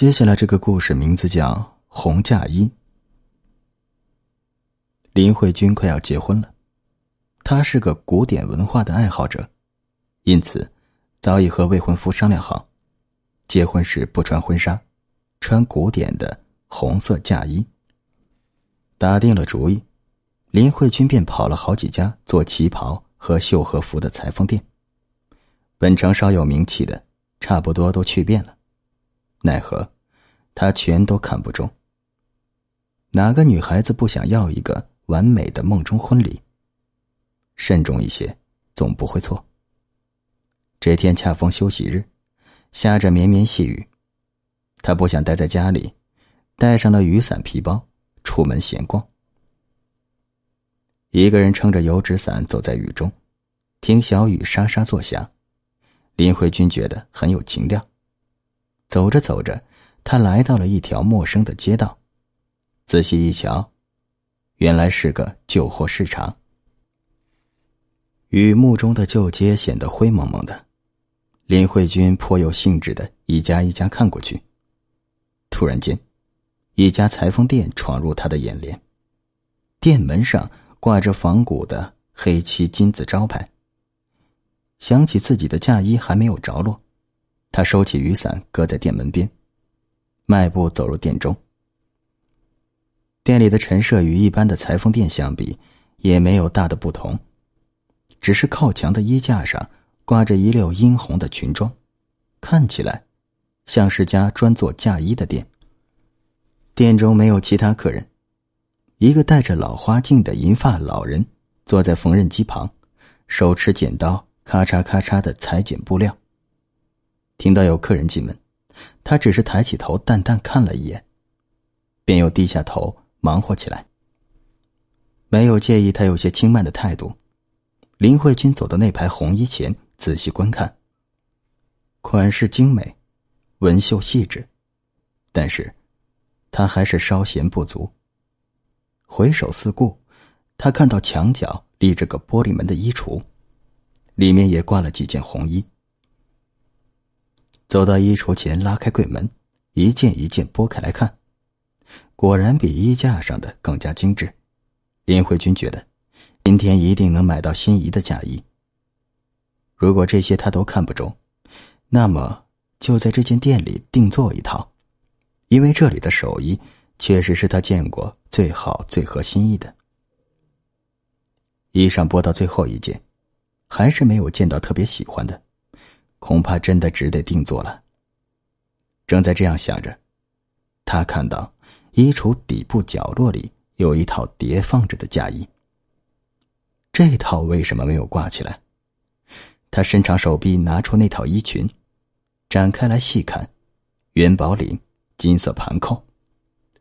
接下来这个故事名字叫《红嫁衣》。林慧君快要结婚了，她是个古典文化的爱好者，因此早已和未婚夫商量好，结婚时不穿婚纱，穿古典的红色嫁衣。打定了主意，林慧君便跑了好几家做旗袍和绣和服的裁缝店，本城稍有名气的，差不多都去遍了。奈何，他全都看不中。哪个女孩子不想要一个完美的梦中婚礼？慎重一些，总不会错。这天恰逢休息日，下着绵绵细雨，他不想待在家里，带上了雨伞、皮包，出门闲逛。一个人撑着油纸伞走在雨中，听小雨沙沙作响，林慧君觉得很有情调。走着走着，他来到了一条陌生的街道，仔细一瞧，原来是个旧货市场。雨幕中的旧街显得灰蒙蒙的，林慧君颇有兴致的一家一家看过去。突然间，一家裁缝店闯入他的眼帘，店门上挂着仿古的黑漆金字招牌。想起自己的嫁衣还没有着落。他收起雨伞，搁在店门边，迈步走入店中。店里的陈设与一般的裁缝店相比，也没有大的不同，只是靠墙的衣架上挂着一溜殷红的裙装，看起来像是家专做嫁衣的店。店中没有其他客人，一个戴着老花镜的银发老人坐在缝纫机旁，手持剪刀，咔嚓咔嚓的裁剪布料。听到有客人进门，他只是抬起头，淡淡看了一眼，便又低下头忙活起来。没有介意他有些轻慢的态度，林慧君走到那排红衣前，仔细观看。款式精美，纹绣细致，但是，他还是稍嫌不足。回首四顾，他看到墙角立着个玻璃门的衣橱，里面也挂了几件红衣。走到衣橱前，拉开柜门，一件一件剥开来看，果然比衣架上的更加精致。林慧君觉得，今天一定能买到心仪的嫁衣。如果这些他都看不中，那么就在这间店里定做一套，因为这里的手艺确实是他见过最好、最合心意的。衣裳剥到最后一件，还是没有见到特别喜欢的。恐怕真的只得定做了。正在这样想着，他看到衣橱底部角落里有一套叠放着的嫁衣。这套为什么没有挂起来？他伸长手臂拿出那套衣裙，展开来细看，元宝领，金色盘扣，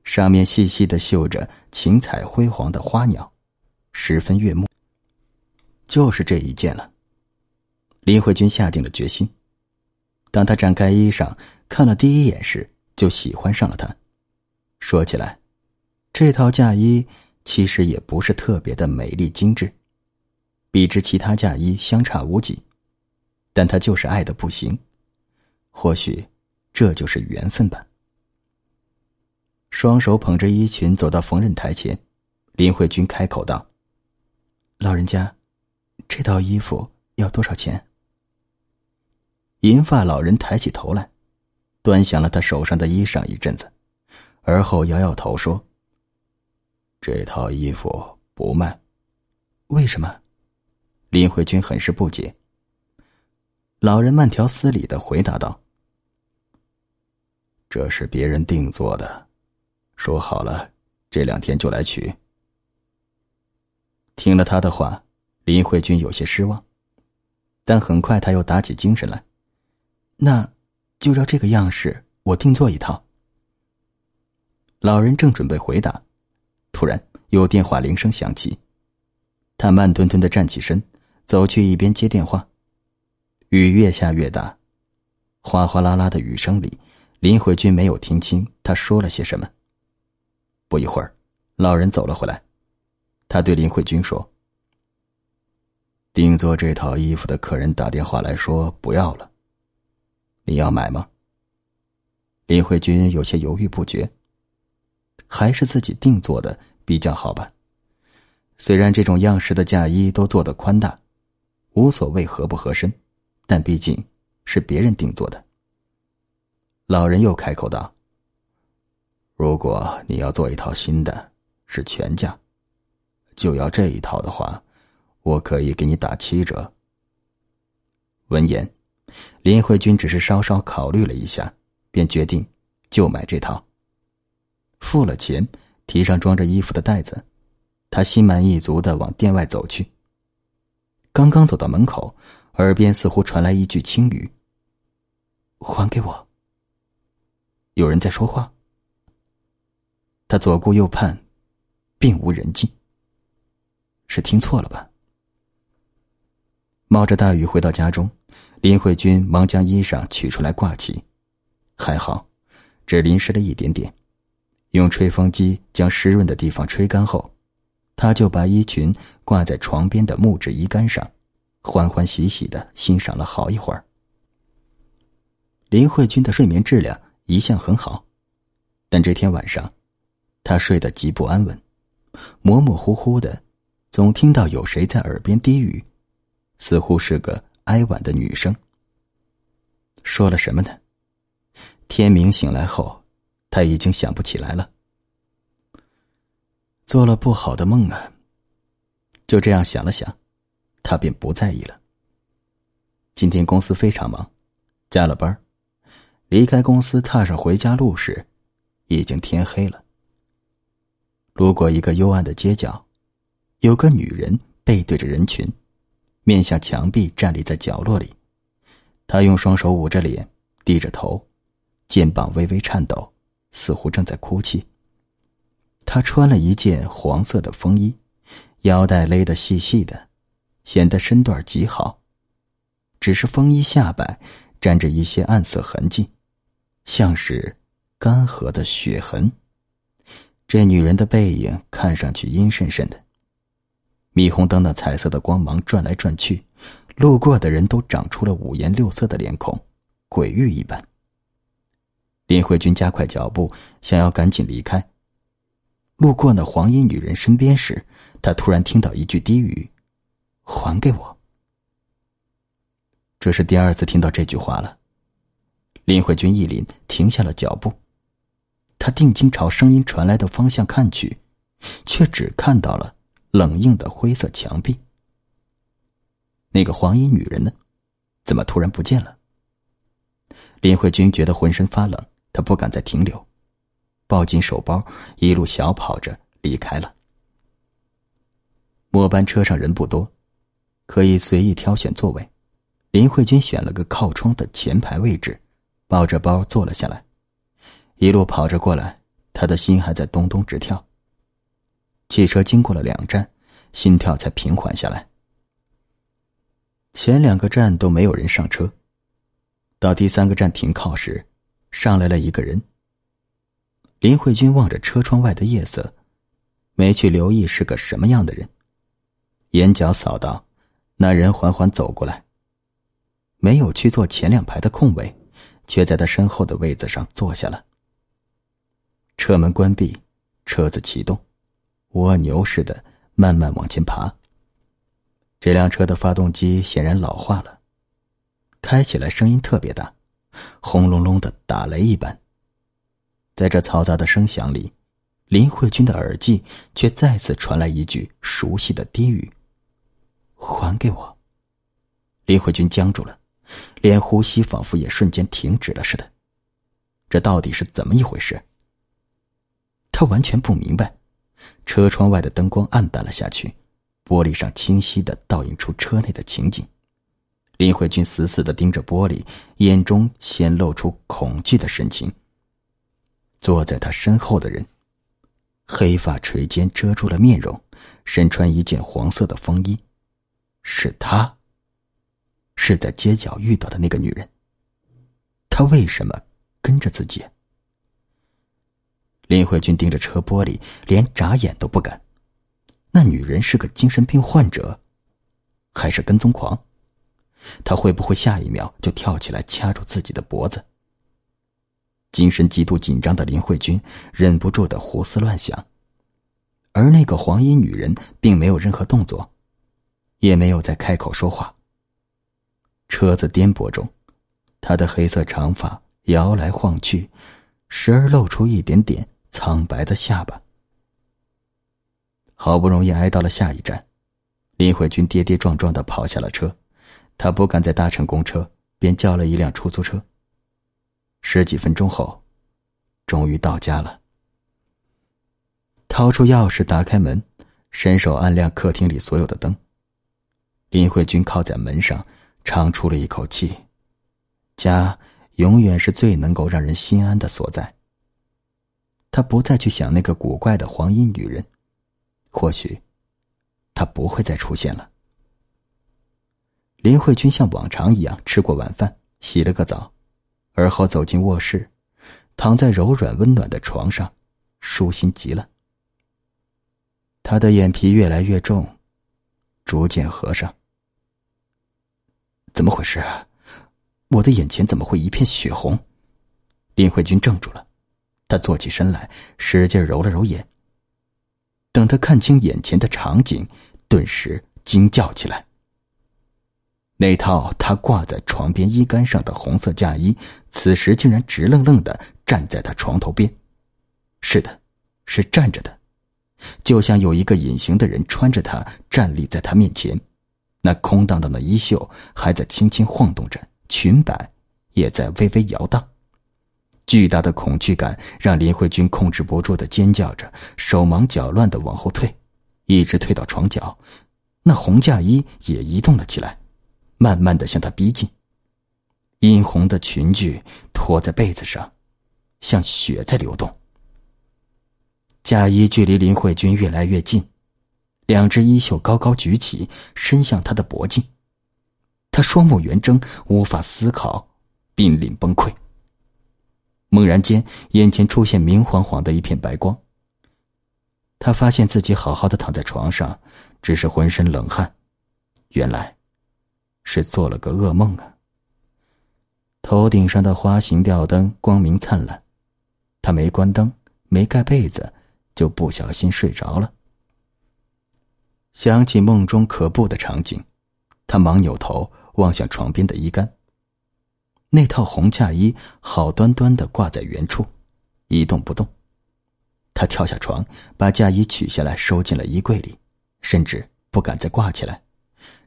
上面细细的绣着晴彩辉煌的花鸟，十分悦目。就是这一件了。林慧君下定了决心。当他展开衣裳看了第一眼时，就喜欢上了他。说起来，这套嫁衣其实也不是特别的美丽精致，比之其他嫁衣相差无几，但他就是爱的不行。或许，这就是缘分吧。双手捧着衣裙走到缝纫台前，林慧君开口道：“老人家，这套衣服要多少钱？”银发老人抬起头来，端详了他手上的衣裳一阵子，而后摇摇头说：“这套衣服不卖。”为什么？林慧君很是不解。老人慢条斯理的回答道：“这是别人定做的，说好了这两天就来取。”听了他的话，林慧君有些失望，但很快他又打起精神来。那，就照这个样式，我定做一套。老人正准备回答，突然有电话铃声响起，他慢吞吞的站起身，走去一边接电话。雨越下越大，哗哗啦啦的雨声里，林慧君没有听清他说了些什么。不一会儿，老人走了回来，他对林慧君说：“定做这套衣服的客人打电话来说不要了。”你要买吗？林慧君有些犹豫不决。还是自己定做的比较好吧。虽然这种样式的嫁衣都做的宽大，无所谓合不合身，但毕竟是别人定做的。老人又开口道：“如果你要做一套新的，是全价，就要这一套的话，我可以给你打七折。”闻言，林慧君只是稍稍考虑了一下，便决定就买这套。付了钱，提上装着衣服的袋子，他心满意足的往店外走去。刚刚走到门口，耳边似乎传来一句轻语：“还给我。”有人在说话。他左顾右盼，并无人迹。是听错了吧？冒着大雨回到家中，林慧君忙将衣裳取出来挂起，还好，只淋湿了一点点。用吹风机将湿润的地方吹干后，他就把衣裙挂在床边的木质衣杆上，欢欢喜喜的欣赏了好一会儿。林慧君的睡眠质量一向很好，但这天晚上，她睡得极不安稳，模模糊糊的，总听到有谁在耳边低语，似乎是个哀婉的女声。说了什么呢？天明醒来后。他已经想不起来了，做了不好的梦啊。就这样想了想，他便不在意了。今天公司非常忙，加了班离开公司踏上回家路时，已经天黑了。路过一个幽暗的街角，有个女人背对着人群，面向墙壁站立在角落里。她用双手捂着脸，低着头，肩膀微微颤抖。似乎正在哭泣。他穿了一件黄色的风衣，腰带勒得细细的，显得身段极好。只是风衣下摆沾着一些暗色痕迹，像是干涸的血痕。这女人的背影看上去阴森森的，霓虹灯那彩色的光芒转来转去，路过的人都长出了五颜六色的脸孔，鬼域一般。林慧君加快脚步，想要赶紧离开。路过那黄衣女人身边时，他突然听到一句低语：“还给我。”这是第二次听到这句话了。林慧君一凛，停下了脚步。他定睛朝声音传来的方向看去，却只看到了冷硬的灰色墙壁。那个黄衣女人呢？怎么突然不见了？林慧君觉得浑身发冷。她不敢再停留，抱紧手包，一路小跑着离开了。末班车上人不多，可以随意挑选座位。林慧君选了个靠窗的前排位置，抱着包坐了下来。一路跑着过来，她的心还在咚咚直跳。汽车经过了两站，心跳才平缓下来。前两个站都没有人上车，到第三个站停靠时。上来了一个人。林慧君望着车窗外的夜色，没去留意是个什么样的人。眼角扫到，那人缓缓走过来，没有去坐前两排的空位，却在他身后的位子上坐下了。车门关闭，车子启动，蜗牛似的慢慢往前爬。这辆车的发动机显然老化了，开起来声音特别大。轰隆隆的打雷一般。在这嘈杂的声响里，林慧君的耳际却再次传来一句熟悉的低语：“还给我。”林慧君僵住了，连呼吸仿佛也瞬间停止了似的。这到底是怎么一回事？他完全不明白。车窗外的灯光暗淡了下去，玻璃上清晰的倒映出车内的情景。林慧君死死的盯着玻璃，眼中显露出恐惧的神情。坐在他身后的人，黑发垂肩遮住了面容，身穿一件黄色的风衣，是他。是在街角遇到的那个女人。他为什么跟着自己？林慧君盯着车玻璃，连眨眼都不敢。那女人是个精神病患者，还是跟踪狂？他会不会下一秒就跳起来掐住自己的脖子？精神极度紧张的林慧君忍不住的胡思乱想。而那个黄衣女人并没有任何动作，也没有再开口说话。车子颠簸中，她的黑色长发摇来晃去，时而露出一点点苍白的下巴。好不容易挨到了下一站，林慧君跌跌撞撞的跑下了车，她不敢再搭乘公车，便叫了一辆出租车。十几分钟后，终于到家了。掏出钥匙，打开门，伸手按亮客厅里所有的灯。林慧君靠在门上，长出了一口气。家永远是最能够让人心安的所在。他不再去想那个古怪的黄衣女人，或许，她不会再出现了。林慧君像往常一样吃过晚饭，洗了个澡，而后走进卧室，躺在柔软温暖的床上，舒心极了。他的眼皮越来越重，逐渐合上。怎么回事啊？我的眼前怎么会一片血红？林慧君怔住了，他坐起身来，使劲揉了揉眼。等他看清眼前的场景，顿时惊叫起来。那套他挂在床边衣杆上的红色嫁衣，此时竟然直愣愣的站在他床头边。是的，是站着的。就像有一个隐形的人穿着它站立在他面前，那空荡荡的衣袖还在轻轻晃动着，裙摆也在微微摇荡。巨大的恐惧感让林慧君控制不住的尖叫着，手忙脚乱的往后退，一直退到床角，那红嫁衣也移动了起来，慢慢的向他逼近。殷红的裙裾拖在被子上，像血在流动。嫁衣距离林慧君越来越近，两只衣袖高高举起，伸向她的脖颈。她双目圆睁，无法思考，濒临崩溃。猛然间，眼前出现明晃晃的一片白光。他发现自己好好的躺在床上，只是浑身冷汗，原来是做了个噩梦啊。头顶上的花形吊灯光明灿烂，他没关灯，没盖被子。就不小心睡着了。想起梦中可怖的场景，他忙扭头望向床边的衣杆。那套红嫁衣好端端的挂在原处，一动不动。他跳下床，把嫁衣取下来收进了衣柜里，甚至不敢再挂起来，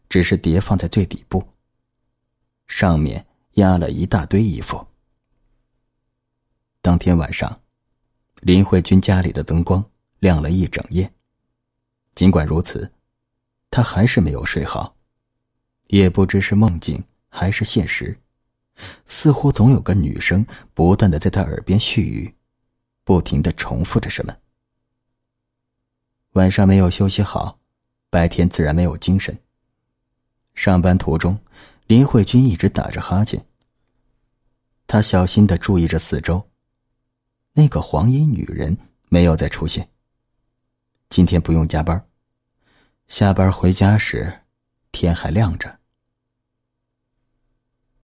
只是叠放在最底部。上面压了一大堆衣服。当天晚上。林慧君家里的灯光亮了一整夜。尽管如此，她还是没有睡好，也不知是梦境还是现实，似乎总有个女生不断的在他耳边絮语，不停的重复着什么。晚上没有休息好，白天自然没有精神。上班途中，林慧君一直打着哈欠。他小心的注意着四周。那个黄衣女人没有再出现。今天不用加班。下班回家时，天还亮着。